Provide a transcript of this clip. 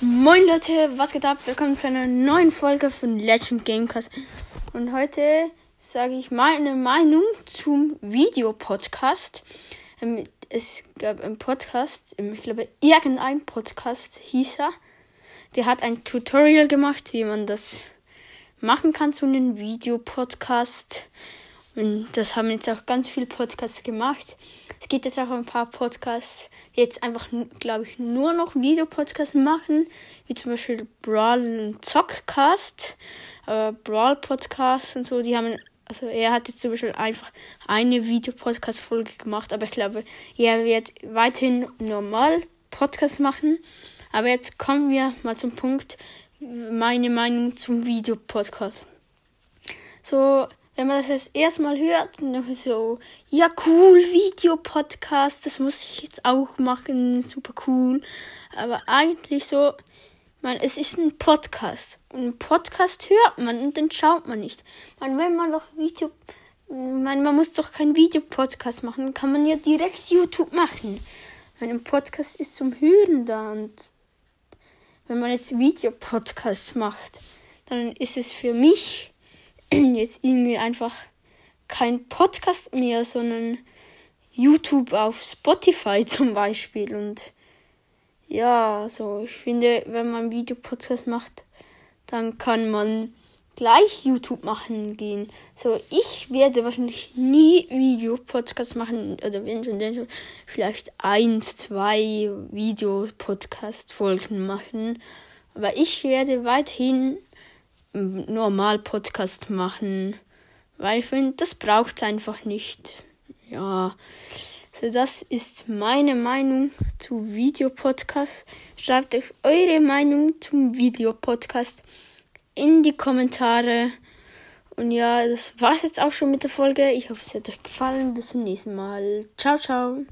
Moin Leute, was geht ab? Willkommen zu einer neuen Folge von Legend Gamecast. Und heute sage ich meine Meinung zum Videopodcast. Ähm, es gab einen Podcast, ähm, ich glaube irgendein Podcast hieß er. Der hat ein Tutorial gemacht, wie man das machen kann, so einen Videopodcast. Und das haben jetzt auch ganz viele Podcasts gemacht. Es gibt jetzt auch ein paar Podcasts, die jetzt einfach, glaube ich, nur noch Videopodcasts machen, wie zum Beispiel Brawl und Zockcast, äh, Brawl Podcast und so. Die haben, also er hat jetzt zum Beispiel einfach eine Videopodcast-Folge gemacht, aber ich glaube, er wird weiterhin normal Podcasts machen. Aber jetzt kommen wir mal zum Punkt, meine Meinung zum Videopodcast. So, wenn man das jetzt erstmal hört, dann so, ja cool, Videopodcast, das muss ich jetzt auch machen, super cool. Aber eigentlich so, man, es ist ein Podcast. Und einen Podcast hört man und den schaut man nicht. Man, wenn man doch Video, man, man muss doch keinen Videopodcast machen, kann man ja direkt YouTube machen. Ein Podcast ist zum Hören da und wenn man jetzt Videopodcast macht, dann ist es für mich jetzt irgendwie einfach kein Podcast mehr, sondern YouTube auf Spotify zum Beispiel. Und ja, so ich finde, wenn man Videopodcast macht, dann kann man gleich YouTube machen gehen. So, ich werde wahrscheinlich nie Videopodcast machen, oder wenn schon, dann schon vielleicht eins, zwei Videopodcast-Folgen machen. Aber ich werde weiterhin normal Podcast machen, weil ich finde, das braucht einfach nicht. Ja, so das ist meine Meinung zu Videopodcast. Schreibt euch eure Meinung zum Videopodcast in die Kommentare. Und ja, das war's jetzt auch schon mit der Folge. Ich hoffe, es hat euch gefallen. Bis zum nächsten Mal. Ciao, ciao.